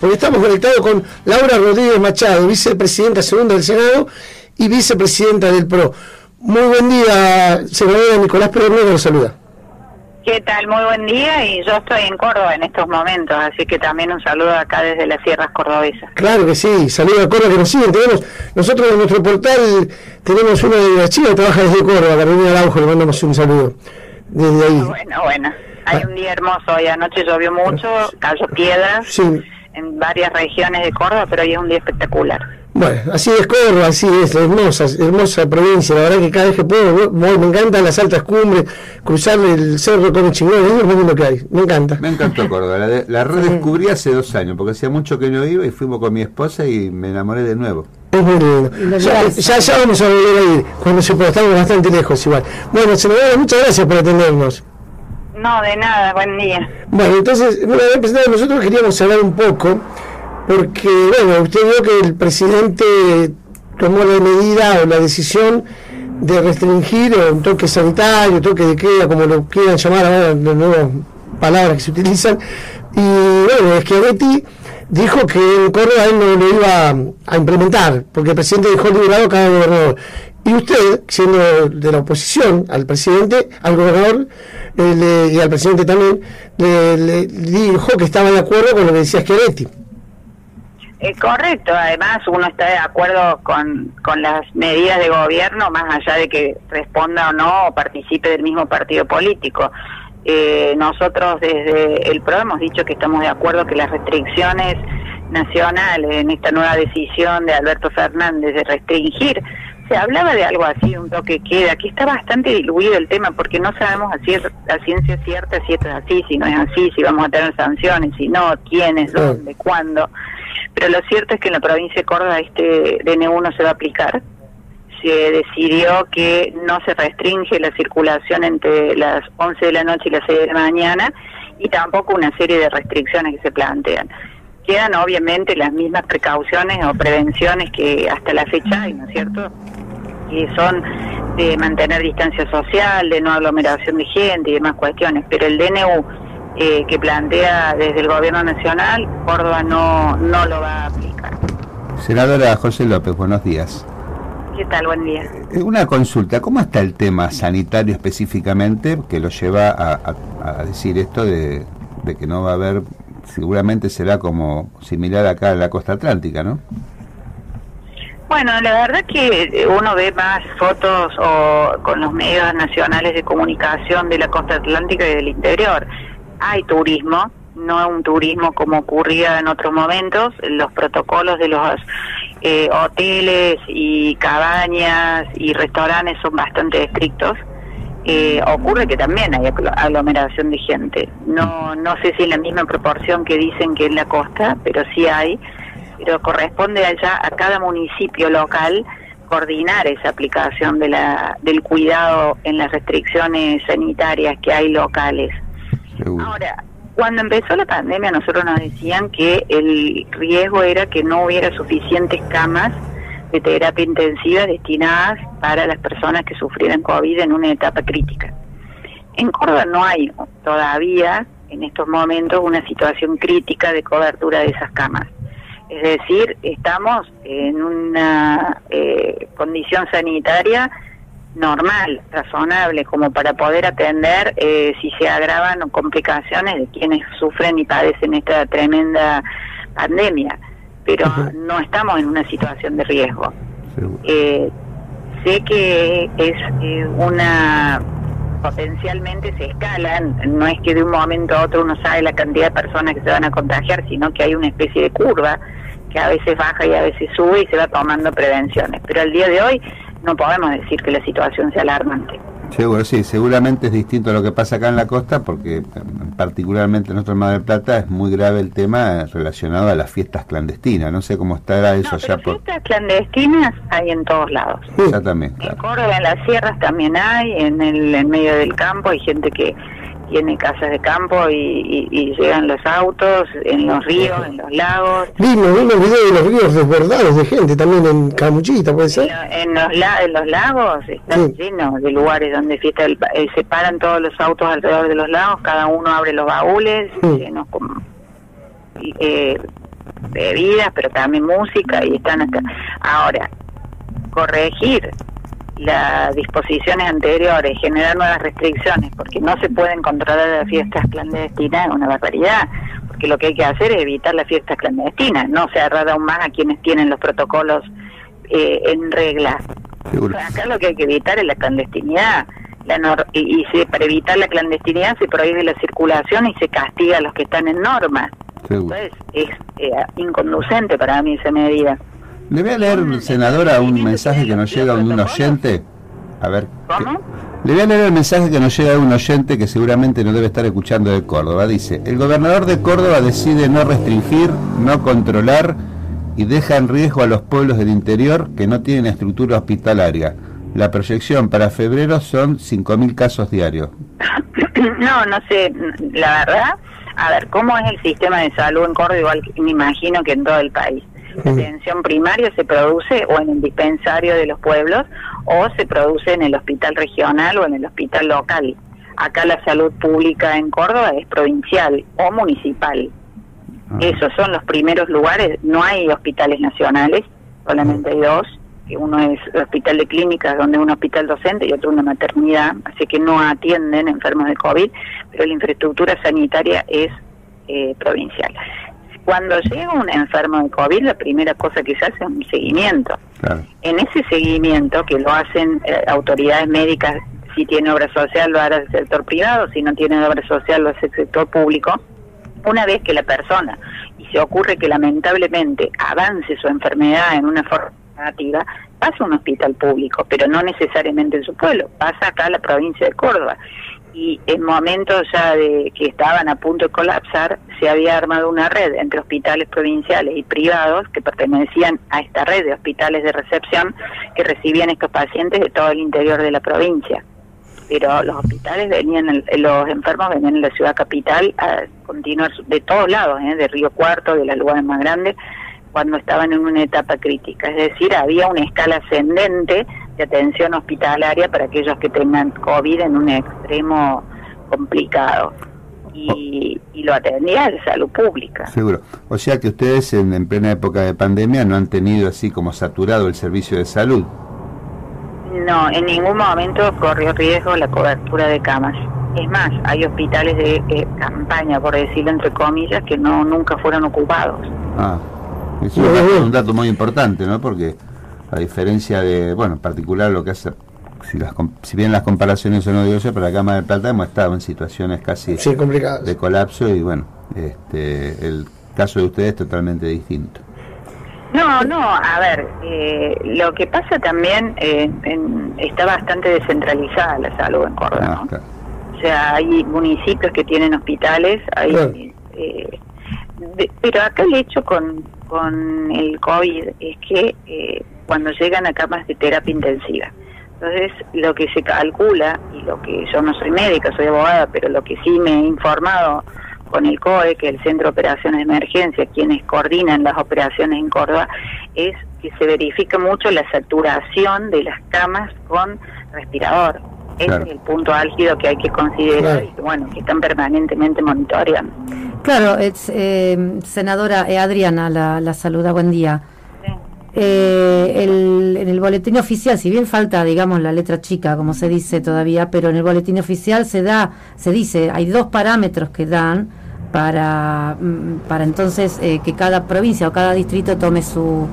porque estamos conectados con Laura Rodríguez Machado, vicepresidenta segunda del Senado y vicepresidenta del PRO. Muy buen día, senadora Nicolás que nos saluda. ¿Qué tal? Muy buen día y yo estoy en Córdoba en estos momentos, así que también un saludo acá desde las sierras cordobesas. Claro que sí, saludo a Córdoba que nos siguen. Tenemos, nosotros en nuestro portal tenemos una de las chicas que trabaja desde Córdoba, Carolina Araujo, le mandamos un saludo desde ahí. Bueno, bueno, hay un día hermoso hoy, anoche llovió mucho, cayó piedras en varias regiones de Córdoba, pero hoy es un día espectacular. Bueno, así es Córdoba, así es, hermosa, hermosa provincia. La verdad que cada vez que puedo, me encantan las altas cumbres, cruzar el cerro con el chingón, es lo mismo que hay, me encanta. Me encantó Córdoba, la, la redescubrí hace dos años, porque hacía mucho que no iba y fuimos con mi esposa y me enamoré de nuevo. Es muy lindo. Ya, ya, vamos a volver a ir, cuando se pueda, estamos bastante lejos igual. Bueno, senadora, muchas gracias por atendernos. No, de nada, buen día. Bueno, entonces, una vez nosotros queríamos hablar un poco porque, bueno, usted vio que el presidente tomó la medida o la decisión de restringir un toque sanitario, toque de queda, como lo quieran llamar ahora, las nuevas palabras que se utilizan. Y bueno, Schiaretti dijo que en Córdoba él no lo iba a, implementar, porque el presidente dejó liberado cada gobernador. Y usted, siendo de la oposición al presidente, al gobernador y al presidente también, le, dijo que estaba de acuerdo con lo que decía Schiaretti. Eh, correcto, además uno está de acuerdo con, con las medidas de gobierno, más allá de que responda o no o participe del mismo partido político. Eh, nosotros desde el PRO hemos dicho que estamos de acuerdo que las restricciones nacionales en esta nueva decisión de Alberto Fernández de restringir, se hablaba de algo así, un toque queda, que está bastante diluido el tema porque no sabemos a, a ciencia cierta si esto es así, si no es así, si vamos a tener sanciones, si no, quiénes, dónde, cuándo. Pero lo cierto es que en la provincia de Córdoba este DNU no se va a aplicar. Se decidió que no se restringe la circulación entre las 11 de la noche y las 6 de la mañana y tampoco una serie de restricciones que se plantean. Quedan obviamente las mismas precauciones o prevenciones que hasta la fecha hay, ¿no es cierto? Que son de mantener distancia social, de no aglomeración de gente y demás cuestiones, pero el DNU eh, que plantea desde el gobierno nacional, Córdoba no, no lo va a aplicar. Senadora José López, buenos días. ¿Qué tal? Buen día. Eh, una consulta, ¿cómo está el tema sanitario específicamente que lo lleva a, decir esto de, que no va a haber, seguramente será como similar acá en la costa atlántica, ¿no? Bueno, la verdad que uno ve más fotos o con los medios nacionales de comunicación de la costa atlántica y del interior hay turismo, no un turismo como ocurría en otros momentos, los protocolos de los eh, hoteles y cabañas y restaurantes son bastante estrictos. Eh, ocurre que también hay aglomeración de gente. No, no sé si en la misma proporción que dicen que en la costa, pero sí hay. Pero corresponde allá a cada municipio local coordinar esa aplicación de la, del cuidado en las restricciones sanitarias que hay locales. Ahora, cuando empezó la pandemia nosotros nos decían que el riesgo era que no hubiera suficientes camas de terapia intensiva destinadas para las personas que sufrieran COVID en una etapa crítica. En Córdoba no hay todavía en estos momentos una situación crítica de cobertura de esas camas. Es decir, estamos en una eh, condición sanitaria normal, razonable, como para poder atender eh, si se agravan complicaciones de quienes sufren y padecen esta tremenda pandemia. Pero no estamos en una situación de riesgo. Eh, sé que es una potencialmente se escalan, no es que de un momento a otro uno sabe la cantidad de personas que se van a contagiar, sino que hay una especie de curva que a veces baja y a veces sube y se va tomando prevenciones. Pero al día de hoy no podemos decir que la situación sea alarmante. Seguro, sí, seguramente es distinto a lo que pasa acá en la costa, porque particularmente en nuestro Mar del Plata es muy grave el tema relacionado a las fiestas clandestinas. No sé cómo estará eso no, Por... Fiestas clandestinas hay en todos lados. Exactamente. En Córdoba, en las sierras también hay, en el en medio del campo hay gente que tiene casas de campo y, llegan los autos en los ríos, en los lagos. Vimos, vimos videos de los ríos desbordados de gente, también en Camuchita, ¿puede ser? En, los, en los lagos están llenos de lugares donde fiesta eh, se paran todos los autos alrededor de los lagos, cada uno abre los baúles, llenos con, eh, bebidas, pero también música y están acá. Ahora, corregir las disposiciones anteriores, generar nuevas restricciones, porque no se pueden controlar las fiestas clandestinas es una barbaridad, porque lo que hay que hacer es evitar las fiestas clandestinas, no cerrar aún más a quienes tienen los protocolos eh, en regla. acá lo que hay que evitar es la clandestinidad. La y, para evitar la clandestinidad se prohíbe la circulación y se castiga a los que están en norma. Entonces es eh, inconducente para mí esa medida. Le voy a leer, senadora, un mensaje que nos llega de un oyente. A ver. ¿Cómo? Le voy a leer el mensaje que nos llega de un oyente que seguramente no debe estar escuchando de Córdoba. Dice, el gobernador de Córdoba decide no restringir, no controlar y deja en riesgo a los pueblos del interior que no tienen estructura hospitalaria. La proyección para febrero son 5.000 casos diarios. No, no sé, la verdad, a ver, ¿cómo es el sistema de salud en Córdoba? Igual me imagino que en todo el país. La atención primaria se produce o en el dispensario de los pueblos o se produce en el hospital regional o en el hospital local. Acá la salud pública en Córdoba es provincial o municipal. Ah. Esos son los primeros lugares. No hay hospitales nacionales, solamente hay dos. Uno es el hospital de clínicas, donde es un hospital docente, y otro una maternidad, así que no atienden enfermos de COVID, pero la infraestructura sanitaria es eh, provincial. Cuando llega un enfermo de COVID, la primera cosa que se hace es un seguimiento. En ese seguimiento, que lo hacen eh, autoridades médicas, si tiene obra social lo hará el sector privado, si no tiene obra social lo hace el sector público, una vez que la persona, y se ocurre que lamentablemente avance su enfermedad en una forma negativa, pasa a un hospital público, pero no necesariamente en su pueblo, pasa acá a la provincia de Córdoba y en momentos ya de que estaban a punto de colapsar, se había armado una red entre hospitales provinciales y privados que pertenecían a esta red de hospitales de recepción que recibían estos pacientes de todo el interior de la provincia. Pero los hospitales venían, los enfermos venían en la ciudad capital a continuar de todos lados, ¿eh? de Río Cuarto, de los lugares más grandes, cuando estaban en una etapa crítica. Es decir, había una escala ascendente de atención hospitalaria para aquellos que tengan COVID en un extremo complicado. Y, lo atendía la salud pública. Seguro. O sea que ustedes en, en, plena época de pandemia no han tenido así como saturado el servicio de salud. No, en ningún momento corrió riesgo la cobertura de camas. Es más, hay hospitales de campaña, por decirlo entre comillas, que no nunca fueron ocupados. Ah, eso es un dato muy importante, ¿no? Porque a diferencia de, bueno, en particular lo que hace, si, las, si bien las comparaciones son odiosas, pero la Cámara de Plata hemos estado en situaciones casi de colapso y bueno, este, el caso de ustedes es totalmente distinto. No, no, a ver, eh, lo que pasa también eh, está bastante descentralizada la salud en Córdoba, ah, O sea, hay municipios que tienen hospitales, hay, eh, pero acá el hecho con, con el COVID es que cuando llegan a camas de terapia intensiva. Entonces, lo que se calcula, y lo que yo no soy médica, soy abogada, pero lo que sí me he informado con el COE, que es el Centro de Operaciones de Emergencia, quienes coordinan las operaciones en Córdoba, es que se verifica mucho la saturación de las camas con respirador. Ese es el punto álgido que hay que considerar y bueno, que están permanentemente monitoreando. Claro, es, eh, senadora eh, Adriana la, la saluda, buen día. Eh, el, en el boletín oficial, si bien falta, digamos, la letra chica, como se dice todavía, pero en el boletín oficial se da, se dice, hay dos parámetros que dan para, mm, para entonces eh, que cada provincia o cada distrito tome su,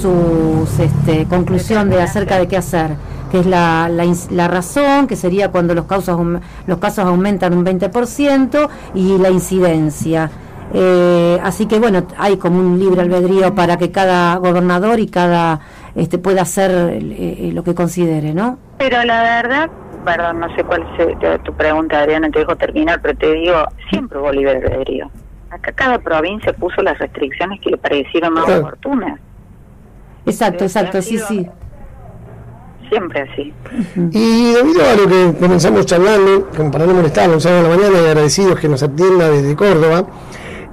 su este, conclusión de acerca de qué hacer, que es la, la, la razón, que sería cuando los, casos, los casos aumentan un 20%, y la incidencia. Eh, así que bueno, hay como un libre albedrío para que cada gobernador y cada este pueda hacer eh, eh, lo que considere, ¿no? Pero la verdad, perdón, no sé cuál es tu pregunta, Adriana, te dejo terminar, pero te digo, siempre hubo libre albedrío. Acá cada provincia puso las restricciones que le parecieron más oportunas. Exacto, exacto, sí, sí. Siempre así. Y debido a lo que comenzamos charlando, como para no molestar, un sábado de la mañana y agradecidos que nos atienda desde Córdoba,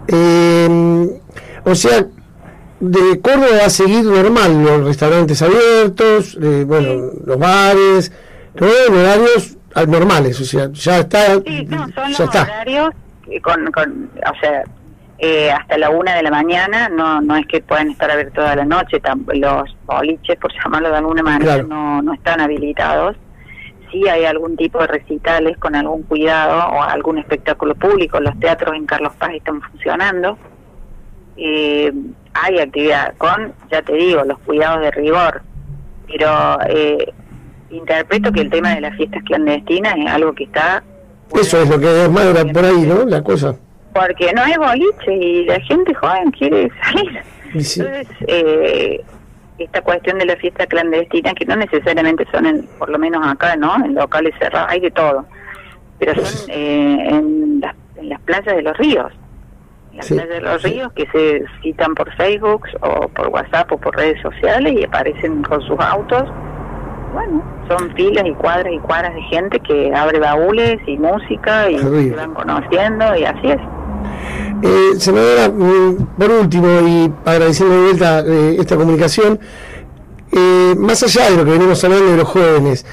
eh, o sea, de Córdoba va a seguir normal, los restaurantes abiertos, eh, bueno, los bares, todos horarios normales, o sea, ya está. Sí, no, son los horarios con, con, o sea, eh, hasta la una de la mañana, no no es que puedan estar abiertos toda la noche, los boliches, por llamarlo de alguna manera, no, no están habilitados. Sí hay algún tipo de recitales con algún cuidado o algún espectáculo público, los teatros en Carlos Paz están funcionando. Eh, hay actividad con, ya te digo, los cuidados de rigor, pero eh, interpreto que el tema de las fiestas clandestinas es algo que está... Eso es lo que es más por ahí, ¿no? La cosa. Porque no hay boliche y la gente joven quiere salir. Entonces, eh, esta cuestión de la fiesta clandestina, que no necesariamente son, en, por lo menos acá, ¿no? En locales cerrados, hay de todo. Pero son eh, en, las, en las playas de los ríos. En las playas de los ríos que se citan por Facebook o por WhatsApp o por redes sociales y aparecen con sus autos bueno, son filas y cuadras y cuadras de gente que abre baúles y música y se van conociendo y así es. Eh, senadora, mm, por último, y agradeciendo de vuelta eh, esta comunicación, eh, más allá de lo que venimos hablando de los jóvenes,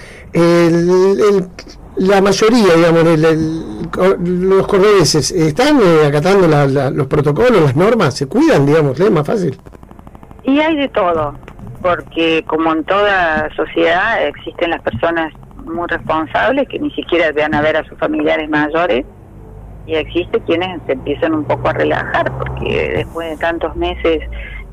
la mayoría, digamos, los cordobeses, ¿están eh, acatando los protocolos, las normas? ¿Se cuidan, digamos? ¿Es más fácil? Y hay de todo porque como en toda sociedad existen las personas muy responsables que ni siquiera van a ver a sus familiares mayores y existe quienes se empiezan un poco a relajar porque después de tantos meses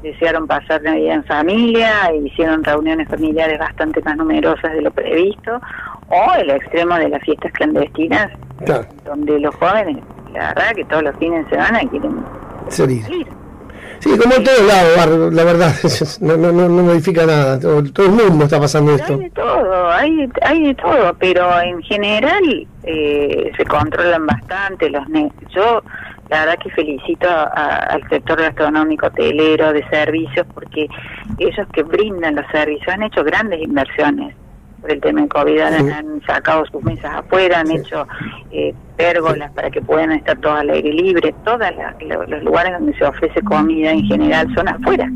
desearon pasar Navidad en familia e hicieron reuniones familiares bastante más numerosas de lo previsto o el extremo de las fiestas clandestinas donde los jóvenes la verdad que todos los fines de semana quieren salir. Sí, como en todos lados, la verdad, no, no, no, modifica nada, todo, el mundo está pasando esto. Hay de todo, hay, hay de todo, pero en general eh, se controlan bastante los Yo la verdad que felicito al sector gastronómico, hotelero, de servicios, porque ellos que brindan los servicios han hecho grandes inversiones por el tema de COVID, han, sacado sus mesas afuera, han hecho eh, pérgolas para que puedan estar todos al aire libre, todos los lugares donde se ofrece comida en general son afuera.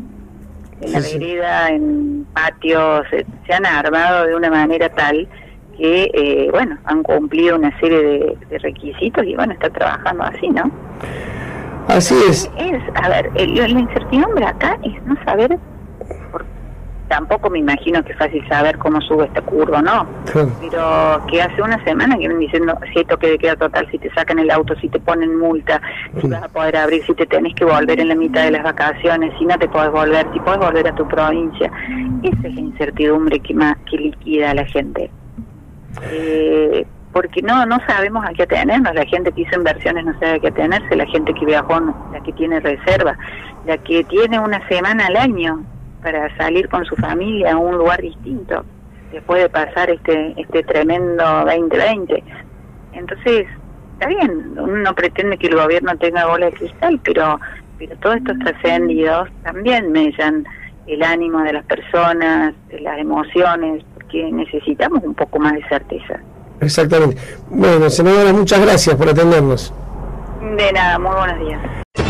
En la vereda, en patios, se, han armado de una manera tal que, eh, bueno, han cumplido una serie de, requisitos y, bueno, está trabajando así, ¿no? Así es. Es, a ver, la incertidumbre acá es no saber tampoco me imagino que es fácil saber cómo sube esta curva, ¿no? Pero que hace una semana que vienen diciendo si hay toque de queda total, si te sacan el auto, si te ponen multa, si vas a poder abrir, si te tenés que volver en la mitad de las vacaciones, si no te podés volver, si podés volver a tu provincia. Esa es la incertidumbre que, más, que liquida a la gente. Eh, porque no no sabemos a qué atenernos, la gente que hizo inversiones no sabe a qué atenerse, la gente que viajó, la que tiene reserva, la que tiene una semana al año para salir con su familia a un lugar distinto después de pasar este este tremendo 2020. Entonces, está bien, uno no pretende que el gobierno tenga bola de cristal, pero pero todos estos trascendidos también mellan el ánimo de las personas, las emociones, porque necesitamos un poco más de certeza. Exactamente. Bueno, senadora, muchas gracias por atendernos. De nada, muy buenos días.